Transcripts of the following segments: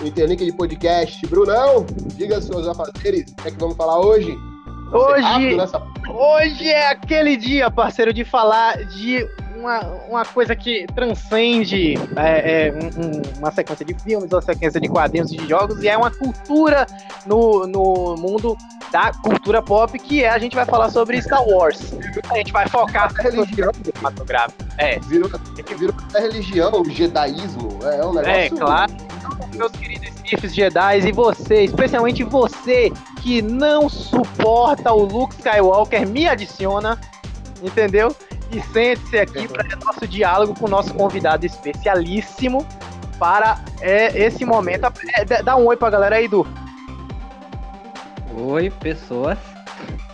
O Interlink de podcast. Brunão, diga seus afazeres, o que é que vamos falar hoje? Hoje, nessa... hoje é aquele dia, parceiro, de falar de uma, uma coisa que transcende é, é, um, uma sequência de filmes, uma sequência de quadrinhos de jogos, e é uma cultura no, no mundo da cultura pop, que é, a gente vai falar sobre Star Wars. A gente vai focar na religião cinematográfica. É. Virou, virou a religião, o jedaísmo. É, é um negócio. É, claro. Meus queridos Siths Jedi, e você, especialmente você que não suporta o Luke Skywalker, me adiciona, entendeu? E sente-se aqui para nosso diálogo com o nosso convidado especialíssimo para é, esse momento. É, dá um oi pra galera aí, Edu. Oi, pessoas.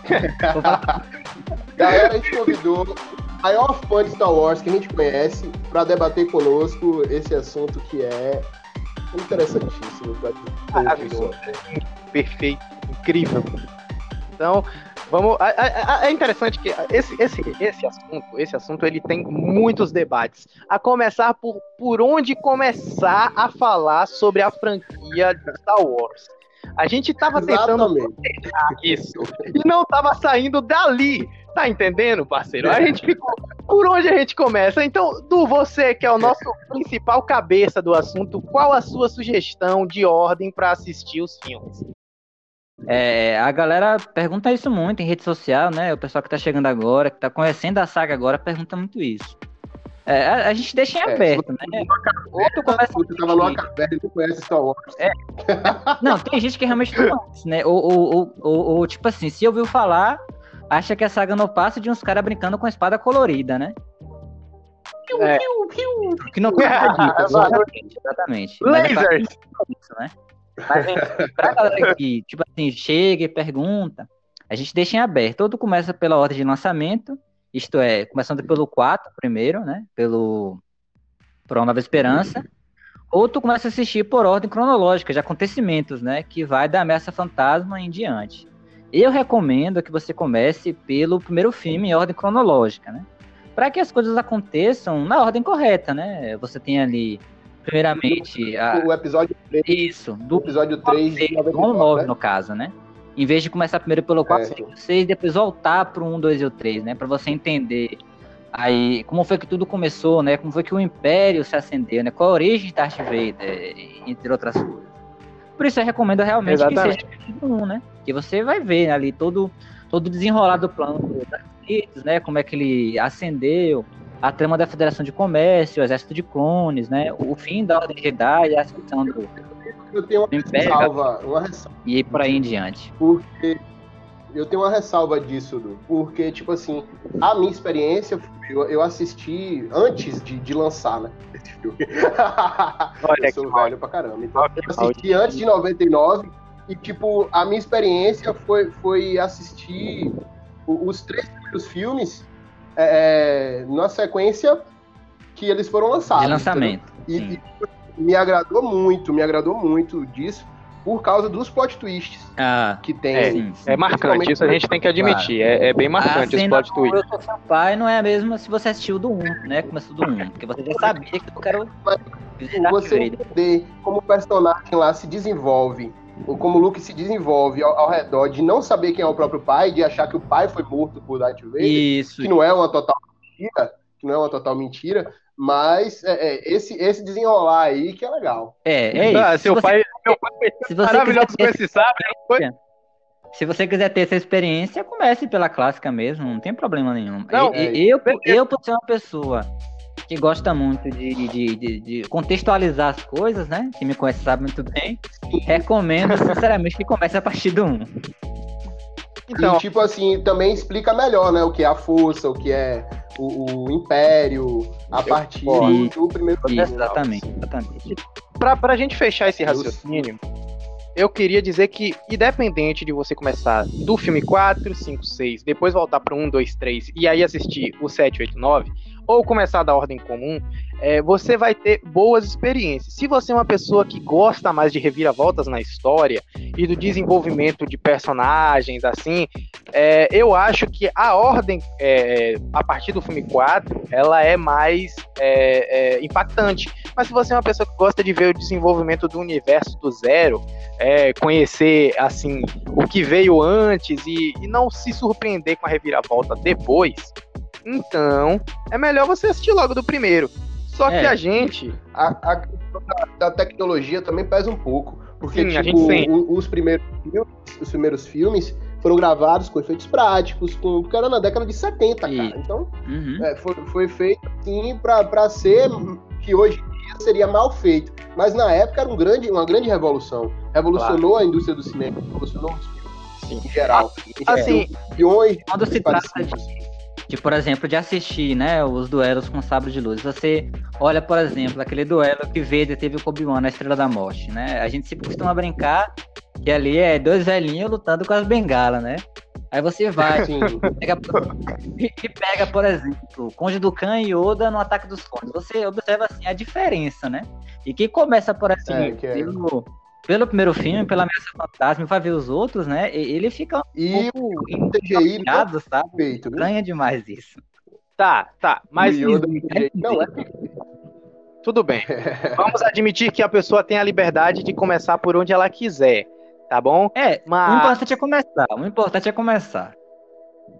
galera, a gente convidou a maior fã de Star Wars que a gente conhece para debater conosco esse assunto que é interessantíssimo. Maravilhoso. Perfeito, incrível. Então, vamos. É interessante que esse, esse, esse assunto, esse assunto, ele tem muitos debates. A começar por por onde começar a falar sobre a franquia de Star Wars. A gente tava tentando isso e não tava saindo dali. Tá entendendo, parceiro? A gente ficou. Por onde a gente começa? Então, do você que é o nosso principal cabeça do assunto, qual a sua sugestão de ordem para assistir os filmes? É, a galera pergunta isso muito em rede social, né? O pessoal que tá chegando agora, que tá conhecendo a saga agora, pergunta muito isso. É, a, a, gente deixa em é, aberto, né? Outro começa você tava numa caverna e não conhece Star Wars. É. Não, tem gente que realmente não conhece, né? Ou, ou, ou, ou, tipo assim, se ouviu falar, acha que a saga não passa de uns caras brincando com espada colorida, né? É. Que não tem nada disso, exatamente. exatamente. Lasers! Isso, né? Mas, gente, galera que, tipo assim, chega e pergunta, a gente deixa em aberto. Tudo começa pela ordem de lançamento, isto é, começando pelo 4 primeiro, né? Pelo Uma Nova Esperança. Ou tu começa a assistir por ordem cronológica de acontecimentos, né? Que vai da Ameaça Fantasma em diante. Eu recomendo que você comece pelo primeiro filme em ordem cronológica, né? Para que as coisas aconteçam na ordem correta, né? Você tem ali, primeiramente. A... O episódio 3. Isso, do episódio 3 de 99, 9, né? no caso, né? Em vez de começar primeiro pelo 4, é. 5, 6, depois voltar pro 1, 2 e o 3, né? Para você entender aí como foi que tudo começou, né? Como foi que o Império se acendeu, né? Qual a origem de Darth Vader, entre outras coisas. Por isso eu recomendo realmente Exatamente. que seja 1, né? Que você vai ver ali todo todo desenrolado do plano do Vader, né? Como é que ele acendeu, a trama da Federação de Comércio, o Exército de Clones, né? O fim da Ordem Jedi, a ascensão do eu tenho uma ressalva, uma ressalva. E por aí em diante. Porque eu tenho uma ressalva disso, Du, porque, tipo assim, a minha experiência, eu, eu assisti antes de, de lançar, né? Esse filme. Olha eu sou velho pra caramba. Então, eu assisti antes de 99 e, tipo, a minha experiência foi, foi assistir os três primeiros filmes é, é na sequência que eles foram lançados. De lançamento. E, e, me agradou muito, me agradou muito disso por causa dos plot twists ah, que tem. É, sim, sim. é marcante, isso a gente tem que admitir. Claro. É, é, bem marcante esse plot twist. Eu sou seu pai não é a mesma se você assistiu do 1, né? Começou do 1. Porque você já sabia que eu quero. Você entender como o personagem lá se desenvolve, como o Luke se desenvolve ao, ao, redor de não saber quem é o próprio pai, de achar que o pai foi morto por Darth Vader, isso. que não é uma total mentira, que não é uma total mentira, mas é, é, esse, esse desenrolar aí que é legal. É, é isso. Ah, seu, pai, seu pai se você maravilhoso com esse sabre. Se você quiser ter essa experiência, comece pela clássica mesmo, não tem problema nenhum. Não, é, eu, eu, eu, por ser uma pessoa que gosta muito de, de, de, de, contextualizar as coisas, né? Que me conhece sabe muito bem, recomendo sinceramente que comece a partir do 1. Então, e, tipo assim, também explica melhor, né? O que é a força, o que é o, o Império, a partir do, do primeiro filme. Exatamente, exatamente. Pra, pra gente fechar esse raciocínio, eu queria dizer que, independente de você começar do filme 4, 5, 6, depois voltar para 1, 2, 3 e aí assistir o 7, 8, 9, ou começar da ordem comum, é, você vai ter boas experiências. Se você é uma pessoa que gosta mais de reviravoltas na história e do desenvolvimento de personagens, assim, É, eu acho que a ordem, é, a partir do filme 4, ela é mais é, é, impactante. Mas se você é uma pessoa que gosta de ver o desenvolvimento do universo do zero, é, conhecer assim o que veio antes e, e não se surpreender com a reviravolta depois, então é melhor você assistir logo do primeiro. Só que a gente. A, a, da tecnologia também pesa um pouco. Porque, Sim, tipo, o, os, primeiros, os primeiros filmes foram gravados com efeitos práticos, com, porque era na década de 70, cara. Então, uhum. é, foi, foi feito assim pra, pra ser que hoje em dia seria mal feito. Mas na época era um grande, uma grande revolução. Revolucionou claro. a indústria do cinema, revolucionou os filmes em geral. Assim, milhões quando se trata de de, por exemplo, de assistir, né, os duelos com sabre de luz. Você olha, por exemplo, aquele duelo que Vader teve o Obi-Wan na Estrela da Morte, né? A gente sempre costuma brincar que ali é dois velhinhos lutando com as bengalas, né? Aí você vai pega, e pega, por exemplo, Conde do Khan e Yoda no Ataque dos Clones. Você observa assim a diferença, né? E que começa por assim, é, que é... pelo, pelo primeiro filme, pela ameaça fantasma, vai ver os outros, né? Ele fica um e pouco encaminhado, sabe? Feito, né? Ganha demais isso. Tá, tá. Mas Yoda, não é tudo bem. Vamos admitir que a pessoa tem a liberdade de começar por onde ela quiser, tá bom? É, mas... o importante é começar. O importante é começar.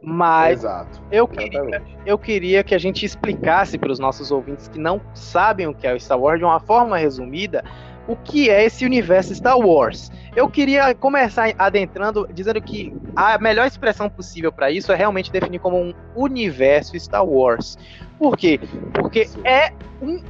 Mas Exato, eu, queria, eu queria que a gente explicasse para os nossos ouvintes que não sabem o que é o Star Wars de uma forma resumida, o que é esse universo Star Wars. Eu queria começar adentrando dizendo que a melhor expressão possível para isso é realmente definir como um universo Star Wars. Por quê? Porque é um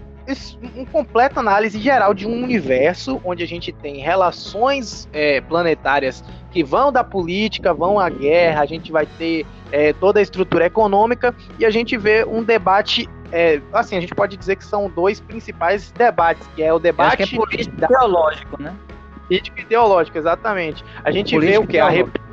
uma completa análise geral de um universo onde a gente tem relações é, planetárias que vão da política, vão à guerra, a gente vai ter é, toda a estrutura econômica e a gente vê um debate. É, assim, a gente pode dizer que são dois principais debates, que é o debate é político da... ideológico, né? Político ideológico, exatamente. A gente político vê o que a República,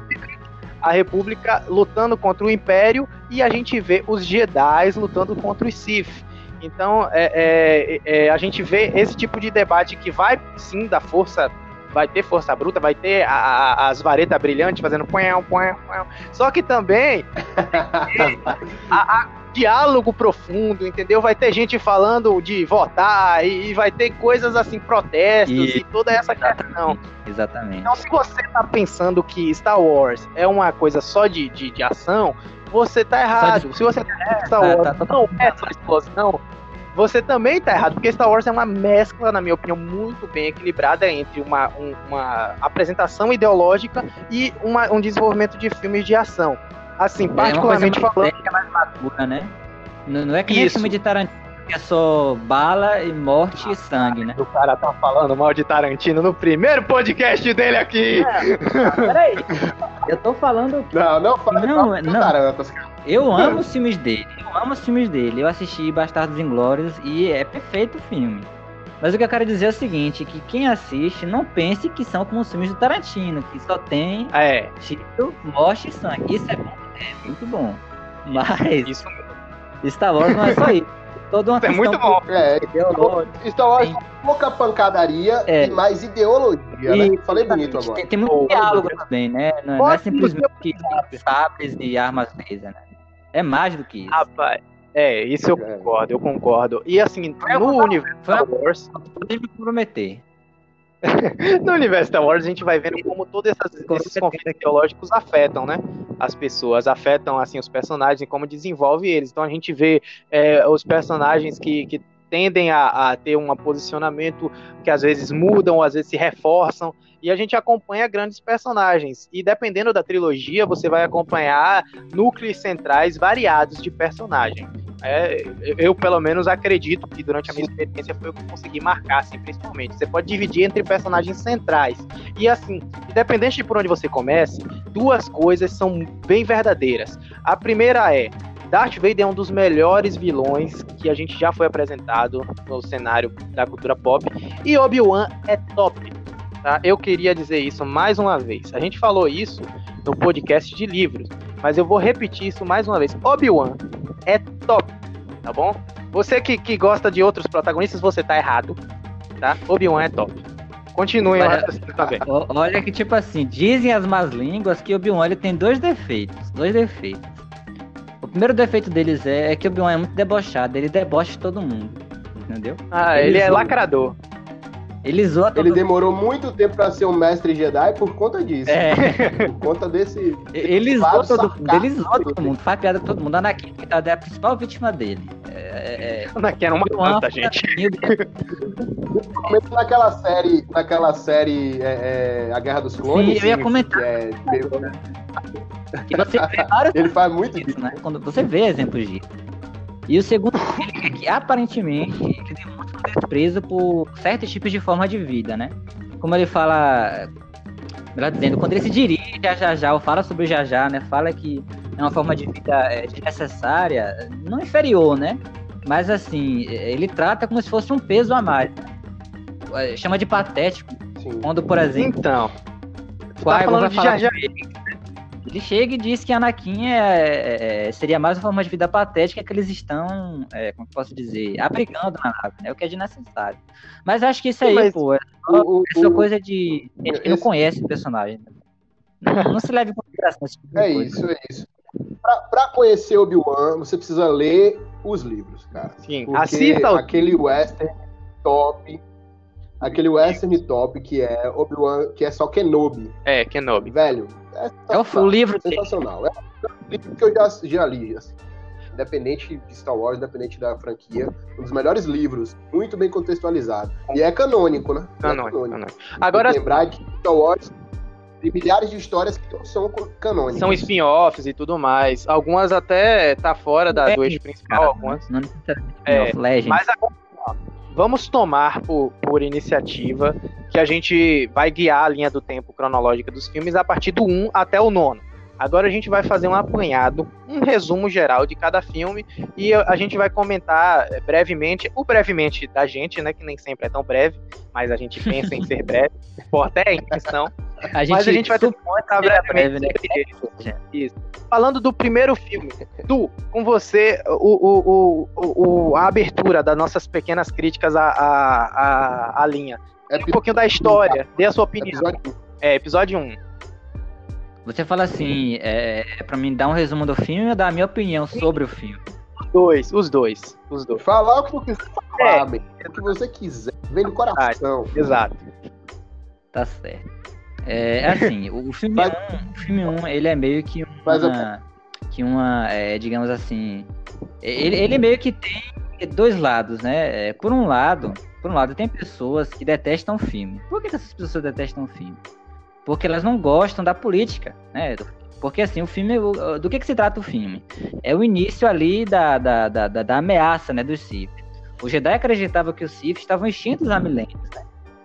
a República lutando contra o Império e a gente vê os Jedi lutando contra os Sith. Então, é, é, é, a gente vê esse tipo de debate que vai sim da força, vai ter força bruta, vai ter a, a, as varetas brilhantes fazendo põe, põe, põe. Só que também a, diálogo profundo, entendeu? Vai ter gente falando de votar e, e vai ter coisas assim, protestos e, e toda essa questão. Exatamente. Então, se você tá pensando que Star Wars é uma coisa só de, de, de ação, você tá errado. De... Se você tá é, Star Wars tá, tá, tá, não é só explosão, você também tá errado, porque Star Wars é uma mescla, na minha opinião, muito bem equilibrada entre uma, um, uma apresentação ideológica e uma, um desenvolvimento de filmes de ação. Assim, particularmente é falando. mais madura, né? Não, não é que nem filme de Tarantino é só bala e morte ah, e sangue, né? O cara tá falando mal de Tarantino no primeiro podcast dele aqui. É, peraí. Eu tô falando. Não, não fala não, não. não. Eu amo os filmes dele. Eu amo os filmes dele. Eu assisti Bastardos Inglórios e é perfeito o filme. Mas o que eu quero dizer é o seguinte, que quem assiste não pense que são como os filmes do Tarantino, que só tem é. tiro, morte e sangue. Isso é bom, é muito bom. Mas isso... Star Wars não é só isso. Toda uma é muito bom. É, Star Wars tem pouca pancadaria é. e mais ideologia, né? e, né? Falei bonito agora. Tem, tem muito oh, diálogo também, né? Não, não é simplesmente sabres e armas laser, né? É mais do que isso. Rapaz, é, isso eu é. concordo, eu concordo. E assim, no universo Star Wars. Pode me comprometer. no universo Star Wars a gente vai vendo como todos essas, esses conflitos teológicos afetam, né? As pessoas, afetam assim os personagens e como desenvolve eles. Então a gente vê é, os personagens que, que tendem a, a, ter um posicionamento que às vezes mudam, ou às vezes se reforçam, e a gente acompanha grandes personagens. E dependendo da trilogia, você vai acompanhar núcleos centrais variados de personagem. É, eu, pelo menos, acredito que durante a minha experiência foi o que eu consegui marcar, assim, principalmente. Você pode dividir entre personagens centrais. E assim, independente de por onde você comece, duas coisas são bem verdadeiras. A primeira é. Darth Vader é um dos melhores vilões que a gente já foi apresentado no cenário da cultura pop. E Obi-Wan é top. Tá? Eu queria dizer isso mais uma vez. A gente falou isso no podcast de livros, mas eu vou repetir isso mais uma vez. Obi-Wan é top, tá bom? Você que, que gosta de outros protagonistas, você tá errado, tá? Obi-Wan é top. Lá também. O- Olha que, tipo assim, dizem as más línguas que o Obi-Wan ele tem dois defeitos. Dois defeitos. O primeiro defeito deles é, é que o Obi-Wan é muito debochado, ele debocha todo mundo. Entendeu? Ah, ele é Eles- lacrador. Ele zoa todo Ele demorou muito tempo pra ser um mestre Jedi por conta disso. É, Por conta desse. ele zoa todo mundo, ele zoa todo mundo, faz piada com todo mundo. Anakin, coitado, é a principal vítima dele. É, é, Anakin era uma planta, é gente. Principalmente naquela série, naquela série é, é, A Guerra dos Clones. Sim, eu ia comentar. que é você vê vários ele faz muito disso, né? Quando você vê exemplos disso. E o segundo dele é que aparentemente ele demonstra desprezo por certos tipos de forma de vida, né? Como ele fala, melhor dizendo, quando ele se dirige a Jajá ou fala sobre o Jajá, né? Fala que é uma forma de vida é, desnecessária, não inferior, né? Mas assim, ele trata como se fosse um peso a mais. É, Chama de patético, Sim. quando, por exemplo, Então, Qui-Gon falando vai de com ele. Chega e diz que Anakin é, é- seria mais uma forma de vida patética que eles estão, é, como eu posso dizer, abrigando na nave, né? O que é desnecessário. Mas acho que isso aí, Mas pô, é só, O- é só o- coisa de gente que não conhece o personagem. Não, não se leve em consideração esse tipo de É coisa. isso, é isso. Pra, pra conhecer Obi-Wan, você precisa ler os livros, cara. sim, Porque assista o aquele western top, aquele western top que é Obi-Wan, que é só Kenobi, É, Kenobi. velho. É, É o, o livro dele. sensacional. É um livro que eu já, já li, assim. Independente de Star Wars, independente da franquia, um dos melhores livros, muito bem contextualizado. E é canônico, né? É Canônico, canônico. Agora Tem que lembrar que Star Wars tem milhares de histórias que são canônicas. são spin-offs e tudo mais. Algumas até tá fora da É, do eixo principal, Cara, algumas. não necessariamente É, of Legends. Mas agora, vamos tomar por, por iniciativa que a gente vai guiar a linha do tempo cronológica dos filmes a partir do 1 até o 9. Agora a gente vai fazer um apanhado, um resumo geral de cada filme e a gente vai comentar eh, brevemente, o brevemente da gente, né, que nem sempre é tão breve, mas a gente pensa em ser breve, importa é a intenção. a gente, Mas a gente vai supõe comentar brevemente breve, né? Isso. Falando do primeiro filme, Du, com você, o, o, o, o- a abertura das nossas pequenas críticas à, à, à, à linha. É Um pouquinho da história, dê a sua opinião. episódio É, episódio 1. Você fala assim, é, é pra mim dar um resumo do filme ou dar a minha opinião sobre o filme? Dois, os dois. Os dois. Falar o que tu quiser É. falar, bem. O que você quiser. Vem do coração. Exato. Tá certo. É assim, o filme 1, Mas- o filme 1, ele é meio que uma, que uma, é, digamos assim, ele, ele meio que tem dois lados, né? É, Por um lado, por um lado tem pessoas que detestam o filme. Por que essas pessoas detestam o filme? Porque elas não gostam da política, né? Porque assim, o filme, o- do que que se trata o filme? É o início ali da, da, da, da- ameaça, né, dos Sith. Os Jedi acreditavam que os Sith estavam extintos há milênios, né?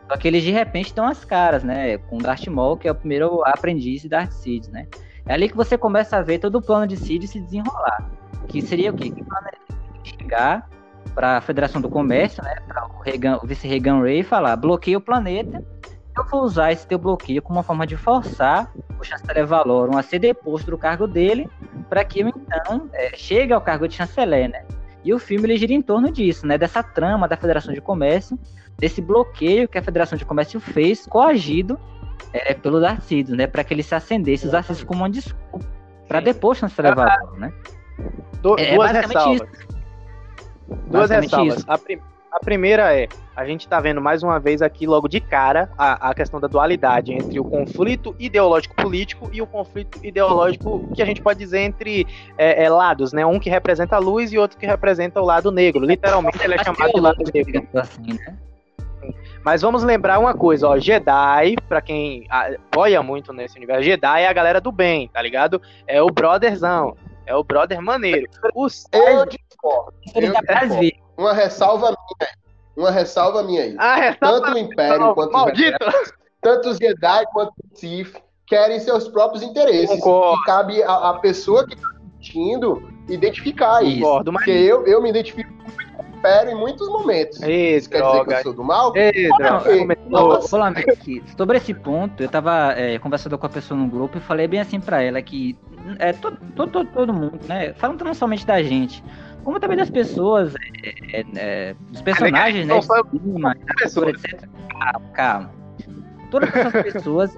Só que eles de repente dão as caras, né? Com Darth Maul, que é o primeiro aprendiz de Darth Sidious, né? É ali que você começa a ver todo o plano de Sidious se desenrolar. Que seria o quê? Que o plano chegar para a Federação do Comércio, né? Para o, Reagan- o vice Reagan Ray falar: bloqueia o planeta. Eu vou usar esse teu bloqueio como uma forma de forçar o chanceler Valorum a ser deposto do cargo dele, para que eu então é, chegue ao cargo de chanceler, né? E o filme ele gira em torno disso, né? Dessa trama da Federação de Comércio desse bloqueio que a Federação de Comércio fez, coagido é, pelo Darth Sidious, né, para que ele se acendesse, usasse isso como uma desculpa para depois chanceler Valor, né? Du- É, duas basicamente ressalvas. Duas ressalvas. A, prim- a primeira é, a gente tá vendo mais uma vez aqui logo de cara a, a questão da dualidade entre o conflito ideológico político e o conflito ideológico que a gente pode dizer entre é, é, lados, né? Um que representa a luz e outro que representa o lado negro. Literalmente ele é chamado de lado negro. assim, né? Mas vamos lembrar uma coisa, ó, Jedi, pra quem apoia muito nesse universo, Jedi é a galera do bem, tá ligado? É o brotherzão, é o brother maneiro. Os Eu discordo. Eu discordo. Uma ressalva minha. Uma ressalva minha aí. Ah, Tanto o Império quanto os maldito! tanto os Jedi quanto os Sith querem seus próprios interesses. Concordo. E cabe a, a pessoa que está assistindo identificar isso. Concordo, mas Porque eu, eu me identifico muito com o Império em muitos momentos. Ei, Isso quer dizer que droga. eu sou do mal? Ei, droga. Ô, ô, Lameck, sobre esse ponto, eu tava é, conversando com a pessoa no grupo e falei bem assim pra ela que é, todo, todo, todo mundo, né? Falando não somente da gente, como também das pessoas, é, é, é, dos personagens, né? Não só- Pessoa. etc. Calma, calma. Todas essas pessoas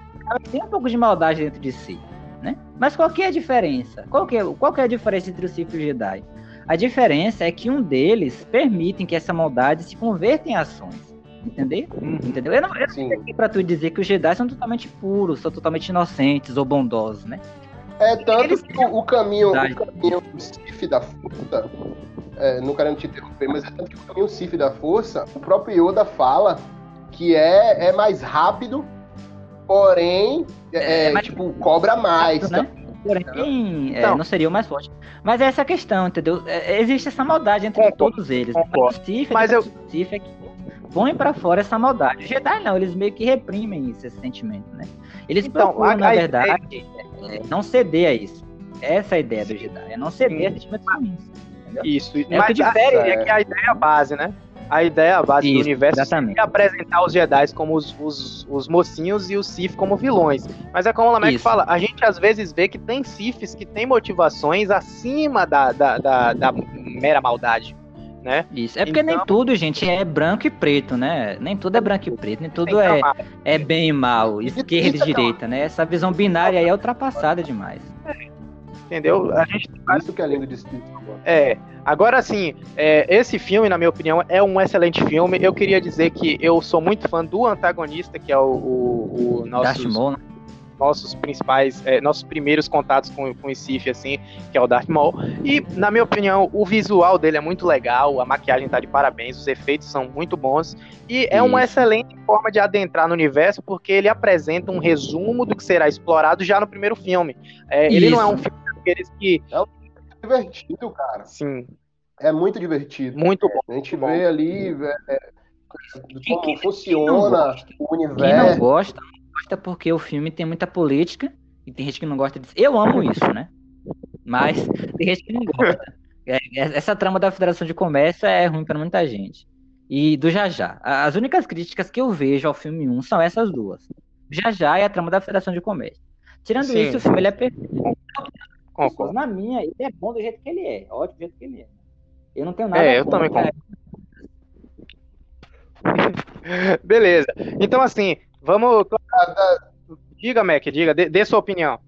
têm um pouco de maldade dentro de si, né? Mas qual que é a diferença? Qual que é, qual que é a diferença entre o Sith e o Jedi? A diferença é que um deles permitem que essa maldade se converta em ações. Entendeu? Uhum. Entendeu? Eu não, eu não aqui pra tu dizer que os Jedi são totalmente puros, são totalmente inocentes ou bondosos, né? É tanto Eles... que o, o caminho, o caminho Sif da força, é, não querendo te interromper, mas é tanto que o caminho Sif da força, o próprio Yoda fala que é, é mais rápido, porém, é, é mais... tipo, cobra mais. Né? Porém, é, então, não seria o mais forte. Mas é essa questão, entendeu? É, existe essa maldade entre concordo, todos eles. Mas mas eu... Sif é que põe para fora essa maldade. Os Jedi não, eles meio que reprimem esse sentimento, né? Eles então, procuram, a, na verdade, é, é, não ceder a isso. Essa é a ideia do Jedi, é não ceder a sentimentos ruins. Entendeu? Isso, é mas o que difere é, é que a ideia é a base, né? A ideia base do universo exatamente. é apresentar os Jedi como os, os, os, mocinhos e os Sith como vilões. Mas é como o Lamek fala, a gente às vezes vê que tem Siths que tem motivações acima da, da, da, da mera maldade né? Isso. É porque então... nem tudo, gente, é branco e preto, né? Nem tudo é branco e preto, nem tudo é, é bem e mal, esquerda e direita, né? Essa visão binária aí é ultrapassada demais. Entendeu? A gente Isso que é lindo de É. Agora, assim, é, esse filme, na minha opinião, é um excelente filme. Eu queria dizer que eu sou muito fã do antagonista, que é o, o, o nosso. Né? nossos principais, é, nossos primeiros contatos com, com o Sif, assim, que é o Darth Maul. E, na minha opinião, o visual dele é muito legal, a maquiagem tá de parabéns, os efeitos são muito bons. E é Isso. uma excelente forma de adentrar no universo, porque ele apresenta um resumo do que será explorado já no primeiro filme. É, ele não é um filme daqueles que. É divertido, cara. Sim. É muito divertido. Muito bom. A gente vê ali é, é como quem, funciona quem o universo. Quem não gosta, gosta porque o filme tem muita política e tem gente que não gosta disso. Eu amo isso, né? Mas tem gente que não gosta. É, é, essa trama da Federação de Comércio é ruim para muita gente. E do Jajá. As únicas críticas que eu vejo ao filme 1 são essas duas. Jajá e a trama da Federação de Comércio. Tirando Sim. isso, o filme ele é perfeito. Concordo. Na minha, ele é bom do jeito que ele é. Ótimo do jeito que ele é. Eu não tenho nada É, eu também concordo. Beleza. Então, assim, Vamos. Diga, Mac, diga, dê, dê sua opinião.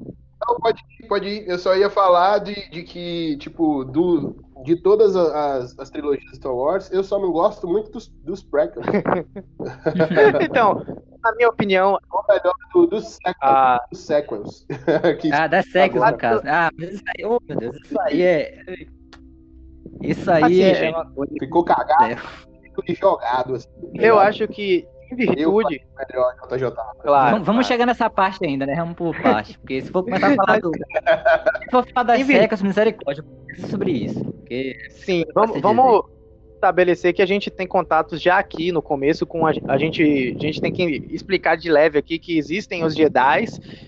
Não, pode ir, pode ir. Eu só ia falar de, de que, tipo, do, de todas as, as trilogias Star Wars, eu só não gosto muito dos, dos prequels. então, na minha opinião. O melhor do, dos sequels. Ah, dos sequels. ah, das sequels, no caso. Ah, mas isso aí, oh, meu Deus, isso aí é. Isso aí assim, é gente, uma coisa. Ficou cagado. É. Ficou jogado. Assim, eu acho que em virtude. Melhor, JJ. Claro, vamos, vamos chegar nessa parte ainda, né? Vamos por parte. Porque se for começar a falar do. se for falar das secas, misericórdia, sobre isso. Porque Sim, vamos, vamos estabelecer que a gente tem contatos já aqui no começo com a, a gente. A gente tem que explicar de leve aqui que existem os Jedi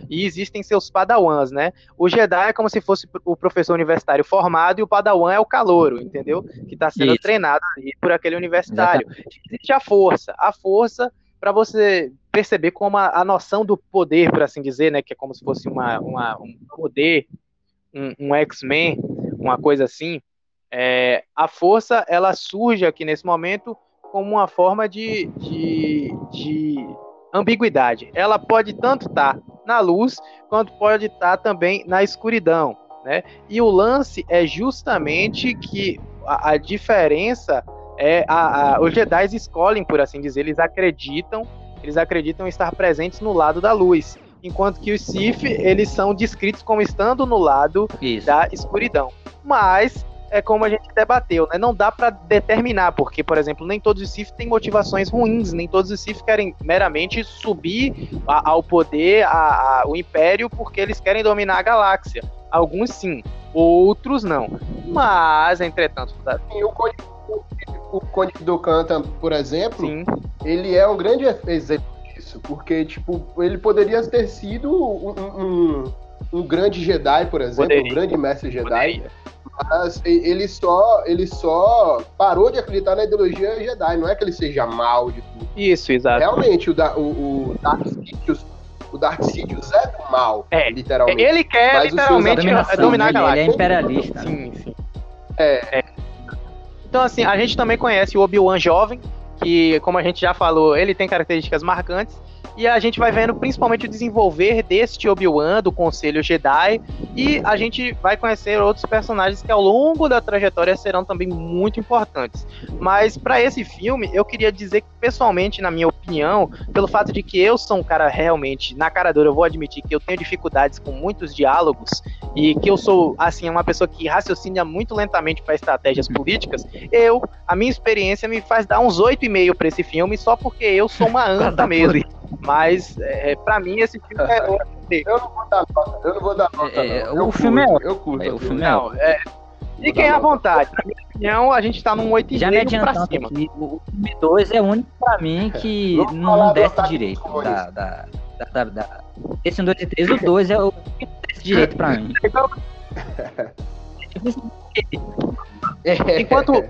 e existem seus padawans, né? O Jedi é como se fosse o professor universitário formado e o padawan é o calouro, entendeu? Que está sendo Isso. treinado ali por aquele universitário. Exatamente. Existe a força. A força para você perceber como a, a, noção do poder, por assim dizer, né, que é como se fosse uma, uma um poder, um, um X-Men, uma coisa assim, é, a força ela surge aqui nesse momento como uma forma de, de, de ambiguidade. Ela pode tanto estar tá na luz quanto pode estar tá também na escuridão. Né? E o lance é justamente que a, a diferença é a, a, os Jedi escolhem, por assim dizer, eles acreditam, eles acreditam estar presentes no lado da luz, enquanto que os Sith eles são descritos como estando no lado Isso. da escuridão. Mas é como a gente debateu, né? Não dá para determinar, porque, por exemplo, nem todos os Sith têm motivações ruins, nem todos os Sith querem meramente subir a, ao poder, a, a, o Império, porque eles querem dominar a galáxia. Alguns sim, outros não. Mas, entretanto... Sim, o Conde, o Conde do Canta, por exemplo, sim. ele é um grande exemplo disso, porque, tipo, ele poderia ter sido um, um, um grande Jedi, por exemplo, poderia. um grande mestre Jedi, poderia mas ele só, ele só parou de acreditar na ideologia Jedi, não é que ele seja mal de tudo. Isso, exato. Realmente, o, da, o, o Dark Sidious, o Dark Sidious é do mal, é, literalmente. Ele quer mas literalmente dominar a galáxia. Ele é imperialista. Sim, sim. É. é. Então, assim, a gente também conhece o Obi-Wan jovem, que, como a gente já falou, ele tem características marcantes e a gente vai vendo principalmente o desenvolver deste Obi-Wan, do Conselho Jedi, e a gente vai conhecer outros personagens que ao longo da trajetória serão também muito importantes. Mas para esse filme, eu queria dizer que, pessoalmente, na minha opinião, pelo fato de que eu sou um cara realmente, na cara dura, eu vou admitir que eu tenho dificuldades com muitos diálogos e que eu sou, assim, uma pessoa que raciocina muito lentamente para estratégias políticas, eu, a minha experiência me faz dar uns 8,5 para esse filme só porque eu sou uma anta mesmo. Mas, é, pra mim, esse filme é. Eu não vou dar nota, eu não vou dar nota. É, o filme curto, é. Eu curto. É, o filme não, é. Fiquem à vontade. Na minha opinião, a gente tá num 8,5 Já me pra cima. Aqui, o filme 2 é o único pra mim que não desce direito. Da, da, da, da, esse 1, 2 e 3, o 2 é o que desce direito pra mim. Enquanto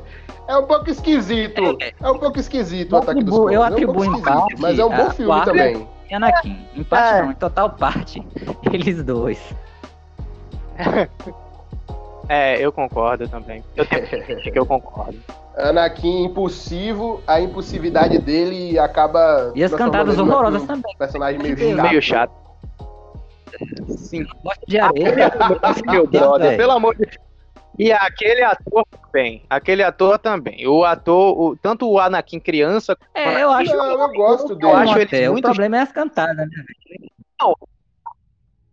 é um pouco esquisito. É, é um pouco esquisito o ataque dos Eu atribuo é um em parte, mas é um bom filme também. E Anakin, em parte é. não, em total parte, eles dois. É, eu concordo também. Eu tenho que eu concordo. Anakin impulsivo, a impulsividade dele acaba. E as cantadas horrorosas também. Personagem meio chato. Meio chato. Sim. De areia. meu brother, pelo amor de Deus. E aquele ator também. Aquele ator também. O ator, o, tanto o Anakin criança. É, eu acho. Eu, eu gosto dele. Eu acho ele muito... O problema é as cantadas, né? Não,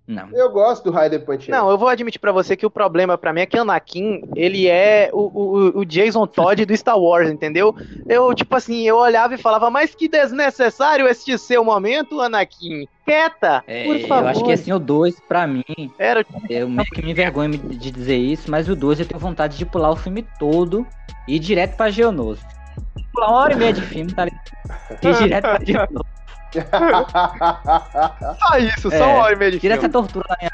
não. Eu gosto do Raider Punch. Não, eu vou admitir para você que o problema para mim é que Anakin, ele é o, o, o, Jason Todd do Star Wars, entendeu? Eu, tipo assim, eu olhava e falava, mas que desnecessário este seu momento, Anakin. Quieta, é, por favor. Eu acho que assim, o 2, pra mim, Era... eu meio que me envergonho de dizer isso, mas o 2 eu tenho vontade de pular o filme todo e ir direto pra Geonosis. Pular uma hora e meia de filme, tá ligado? E ir direto pra Geonosis. só isso, só é, uma hora e meia de Tira essa tortura da minha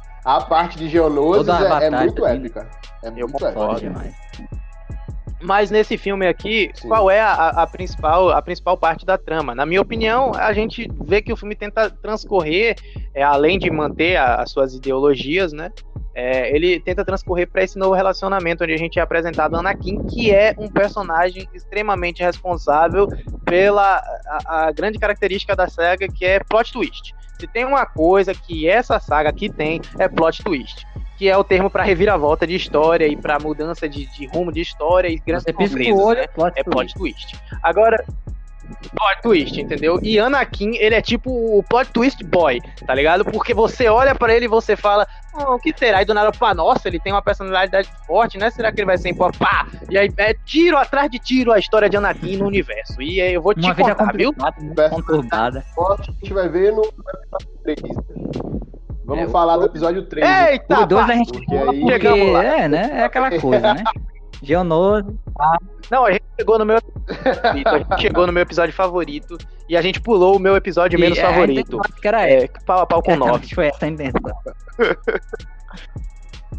A parte de Geonosis é, é, muito épica. É muito épica. Demais. Mas nesse filme aqui, Sim. qual é a, a, principal, a principal parte da trama? Na minha opinião, a gente vê que o filme tenta transcorrer, é, além de manter a, as suas ideologias, né? É, ele tenta transcorrer para esse novo relacionamento onde a gente é apresentado Anakin, que é um personagem extremamente responsável pela a, a grande característica da saga, que é plot twist. Se tem uma coisa que essa saga aqui tem, é plot twist que é o termo para reviravolta de história e para mudança de, de, rumo de história e grandes conflitos, né? plot é plot twist. Agora, plot twist, entendeu? E Anakin, ele é tipo o plot twist boy, tá ligado? Porque você olha para ele e você fala, oh, o que será? E do nada, pá, nossa, ele tem uma personalidade forte, né? Será que ele vai ser importante? Pá! E aí é tiro atrás de tiro a história de Anakin no universo. E eu vou te uma contar, viu? Conturbada. Forte, a gente vai ver no Vamos é, falar o... do episódio 3. Eita! O 2 a gente porque aí... chegamos lá. É, né? É aquela coisa, né? Geonoso. Ah. Não, a gente chegou no meu a gente chegou no meu episódio favorito e a gente pulou o meu episódio e menos é, favorito. Que era é, pau a pau com 9. Foi essa a intenção.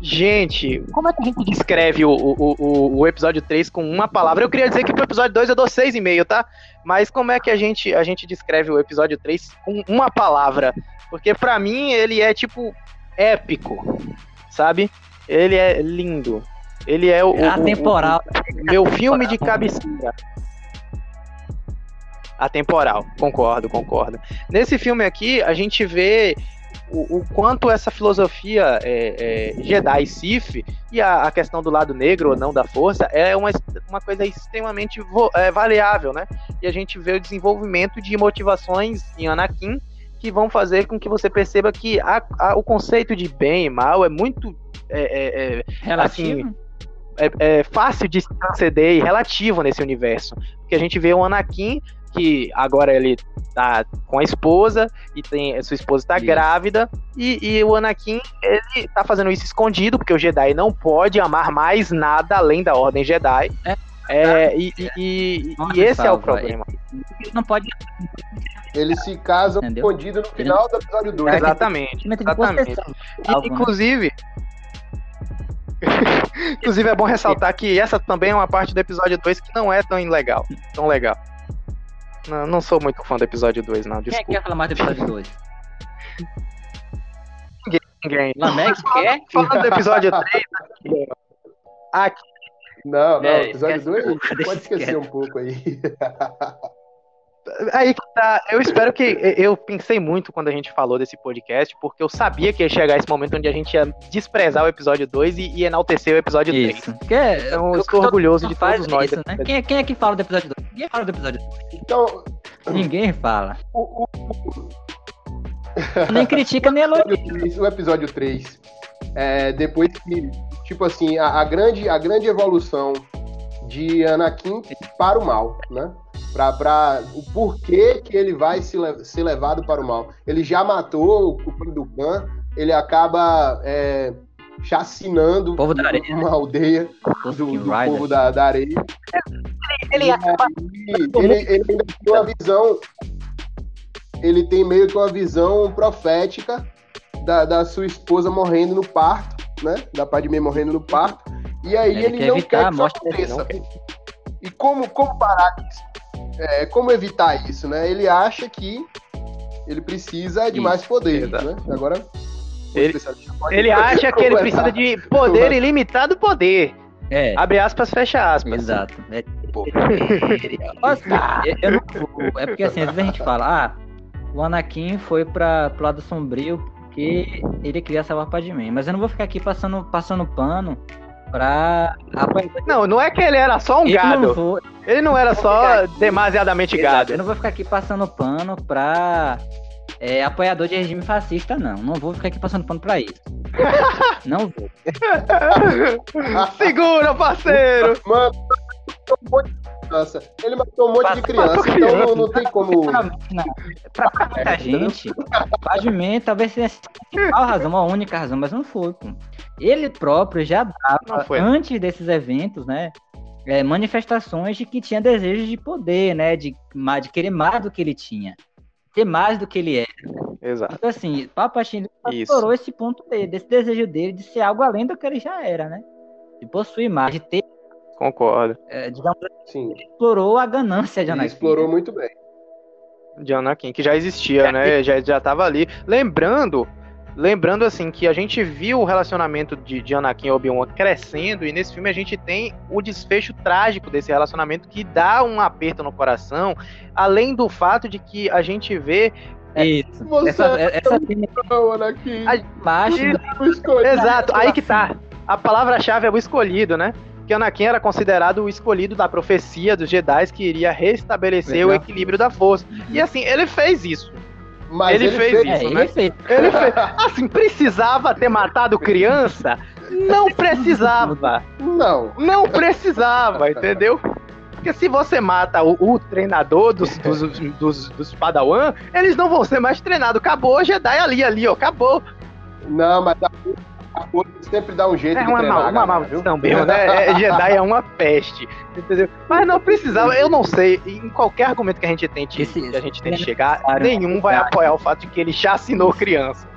Gente, como é que a gente descreve o, o, o, o, episódio 3 com uma palavra? Eu queria dizer que pro episódio 2 eu dou 6,5, tá? Mas como é que a gente, a gente descreve o episódio 3 com uma palavra? Porque para mim ele é tipo épico, sabe? Ele é lindo. Ele é o. É atemporal. O, o, meu filme de cabeceira. Atemporal, concordo, concordo. Nesse filme aqui, a gente vê o, o quanto essa filosofia é, é, Jedi Sith e a, a, questão do lado negro ou não da força é uma, uma coisa extremamente vo, é, variável, né? E a gente vê o desenvolvimento de motivações em Anakin que vão fazer com que você perceba que a, a, o conceito de bem e mal é muito é, é, é assim, é, é, fácil de transcender e relativo nesse universo. Porque a gente vê o Anakin, que agora ele tá com a esposa, e tem sua esposa tá isso. grávida, e, e, o Anakin, ele tá fazendo isso escondido, porque o Jedi não pode amar mais nada além da Ordem Jedi. É. É, e, e, e, e esse é o problema. Ele não pode. Eles se casam escondido no final do episódio 2. Exatamente. exatamente. E, inclusive, Inclusive é bom ressaltar que essa também é uma parte do episódio 2 que não é tão legal. Tão legal. Não, não sou muito fã do episódio 2, não. Desculpa. Quem é quer falar mais do episódio 2? Ninguém. ninguém. Lamex quer? Falando do episódio 3, aqui, Não, não, é, episódio 2 pode esquecer um pouco aí. Aí que tá. Eu espero que. Eu pensei muito quando a gente falou desse podcast, porque eu sabia que ia chegar esse momento onde a gente ia desprezar o episódio 2 e, e enaltecer o episódio 3. Isso. Que é, então, eu estou orgulhoso de todos nós. Isso, né? quem, é, quem é que fala do episódio 2? Ninguém fala do episódio 2. Então. Ninguém fala. O, o... nem critica, nem elogia. O episódio 3. É, depois que. Tipo assim, a, a, grande, a grande evolução de Anakin para o mal, né? para o porquê que ele vai se, ser levado para o mal. Ele já matou o Cupim do Khan, ele acaba é, chacinando povo da areia. uma aldeia do, do povo da, da areia. Ele, ele, ele, ele ainda tem uma visão. Ele tem meio que uma visão profética da, da sua esposa morrendo no parto, né? Da Padmé morrendo no parto. E aí ele, ele quer não quer que isso aconteça. E como, como parar isso? é, como evitar isso, né? Ele acha que ele precisa de isso, mais poder, né? Agora ele, ele acha que ele precisa de poder ilimitado poder. É. Abre aspas, fecha aspas. Exato. É, Nossa, eu, eu não vou, é porque assim, às vezes a gente fala, ah, o Anakin foi para pro lado sombrio porque ele queria salvar Padmé. Mas eu não vou ficar aqui passando, passando pano pra Não, não é que ele era só um eu gado. Não vou... Ele não era só demasiadamente Exato. gado. Eu não vou ficar aqui passando pano pra é, apoiador de regime fascista, não. Não vou ficar aqui passando pano pra isso. não vou. Segura, parceiro! Mano, criança. Ele matou um monte de criança, então não, não, tem como. Pra, pra muita gente, Pagimento talvez seja a razão, a única razão, mas não foi, pô. Ele próprio já dava, antes desses eventos, né? É, manifestações de que tinha desejo de poder, né? De, de querer mais do que ele tinha. Ter mais do que ele era. Exato. Então, assim, Palpatine explorou esse ponto dele, desse desejo dele de ser algo além do que ele já era, né? De possuir mais, de ter Concordo. É, digamos Sim. explorou a ganância de Anakin. Ele explorou muito bem. De Anakin, que já existia, é, né? Já, já tava ali. Lembrando, lembrando assim, que a gente viu o relacionamento de, de Anakin e Obi-Wan crescendo, e nesse filme a gente tem o desfecho trágico desse relacionamento que dá um aperto no coração, além do fato de que a gente vê é, Isso. Você essa, é essa não, Anakin. A... Baixo, Exato, aí que tá. A palavra-chave é o escolhido, né? Que Anakin era considerado o escolhido da profecia dos Jedi que iria restabelecer o equilíbrio da força. E assim, ele fez isso. Mas ele, ele fez, fez, isso, é, né? Ele fez. ele fez. Assim, precisava ter matado criança? Não precisava. Não. Não precisava, entendeu? Porque se você mata o, o treinador dos, dos, dos, dos, Padawan, eles não vão ser mais treinados. Acabou, Jedi ali, ali, ó, acabou. Não, mas a sempre dá um jeito é de uma, treinar, uma maldição mesmo, né? É, Jedi é uma peste, entendeu? Mas não precisava, eu não sei, em qualquer argumento que a gente tente, que a gente tente chegar, nenhum vai apoiar o fato de que ele já assinou criança.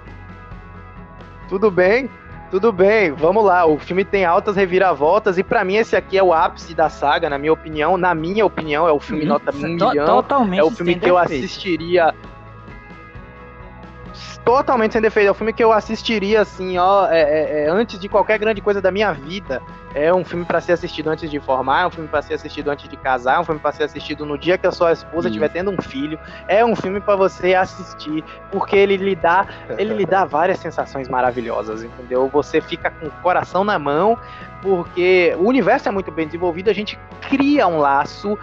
Tudo bem, tudo bem, vamos lá. O filme tem altas reviravoltas e para mim esse aqui é o ápice da saga, na minha opinião. Na minha opinião, é o filme nota um milhão. Totalmente é o filme que eu assistiria totalmente sem defeito. É um filme que eu assistiria assim, ó, é, é, é antes de qualquer grande coisa da minha vida. É um filme para ser assistido antes de formar, é um filme para ser assistido antes de casar, é um filme para ser assistido no dia que a sua esposa estiver tendo um filho. É um filme para você assistir, porque ele lhe dá, ele lhe dá várias sensações maravilhosas, entendeu? Você fica com o coração na mão, porque o universo é muito bem desenvolvido, a gente cria um laço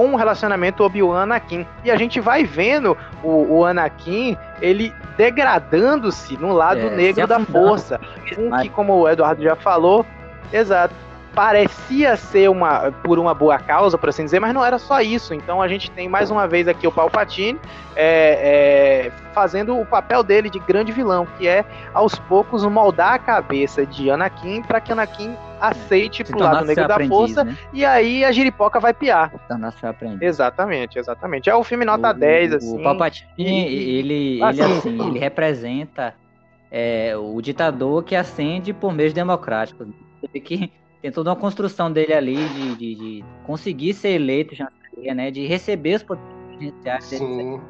com o relacionamento Obi-Wan Anakin. E a gente vai vendo o, o Anakin, ele degradando-se no lado é, negro da força. Um que, como o Eduardo já falou, exato, parecia ser uma por uma boa causa, por assim dizer, mas não era só isso. Então a gente tem mais uma vez aqui o Palpatine é, é, fazendo o papel dele de grande vilão, que é aos poucos moldar a cabeça de Anakin para que Anakin aceite Se pro lado negro da aprendiz, força né? e aí a giripoca vai piar. Exatamente, exatamente. É o filme nota o, 10, assim. O Palpatine, ele, assim, ele, assim, ele representa é, o ditador que ascende por meios democráticos. Que tem toda uma construção dele ali de, de, de conseguir ser eleito chanceler, né? De receber os poderes Sim.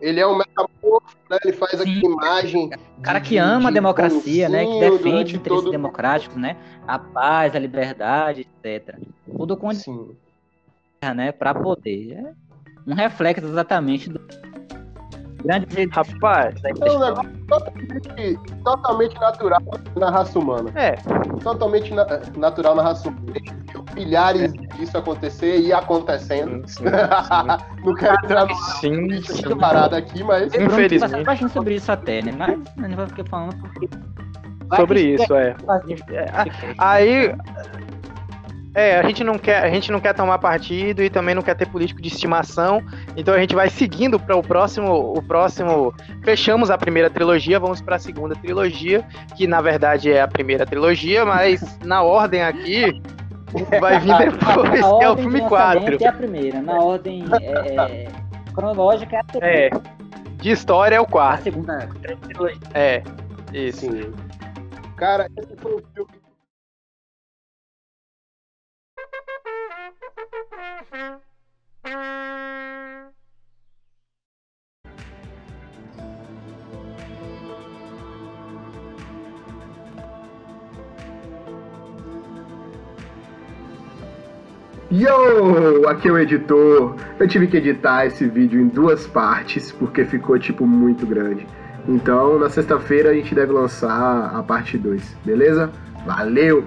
Ele é um metamorfo, né? Ele faz Sim. aquela imagem. cara que ama a democracia, né? Que defende o interesse todo... democrático, né? A paz, a liberdade, etc. Tudo com né? Para poder. É um reflexo exatamente do grande Rapaz, é um negócio totalmente, totalmente natural na raça humana. É. Totalmente na, natural na raça humana. Milhares é. disso acontecer e acontecendo. Sim, sim, sim. não quero entrar no sim, sim. parada aqui, mas. Infelizmente. bastante sobre isso até, né? Mas a gente vai ficar falando porque. Sobre isso, é. Aí é, a gente não quer, a gente não quer tomar partido e também não quer ter político de estimação. Então a gente vai seguindo para o próximo, o próximo. Fechamos a primeira trilogia, vamos para a segunda trilogia, que na verdade é a primeira trilogia, mas na ordem aqui vai vir depois, que é o filme 4. É a primeira, na ordem é, é, cronológica é a terceira. É. De história é o quarto. A segunda trilogia. É. Isso. Sim. Cara, esse foi o filme Yo! Aqui é o editor. Eu tive que editar esse vídeo em duas partes porque ficou tipo muito grande. Então, na sexta-feira a gente deve lançar a parte 2, beleza? Valeu!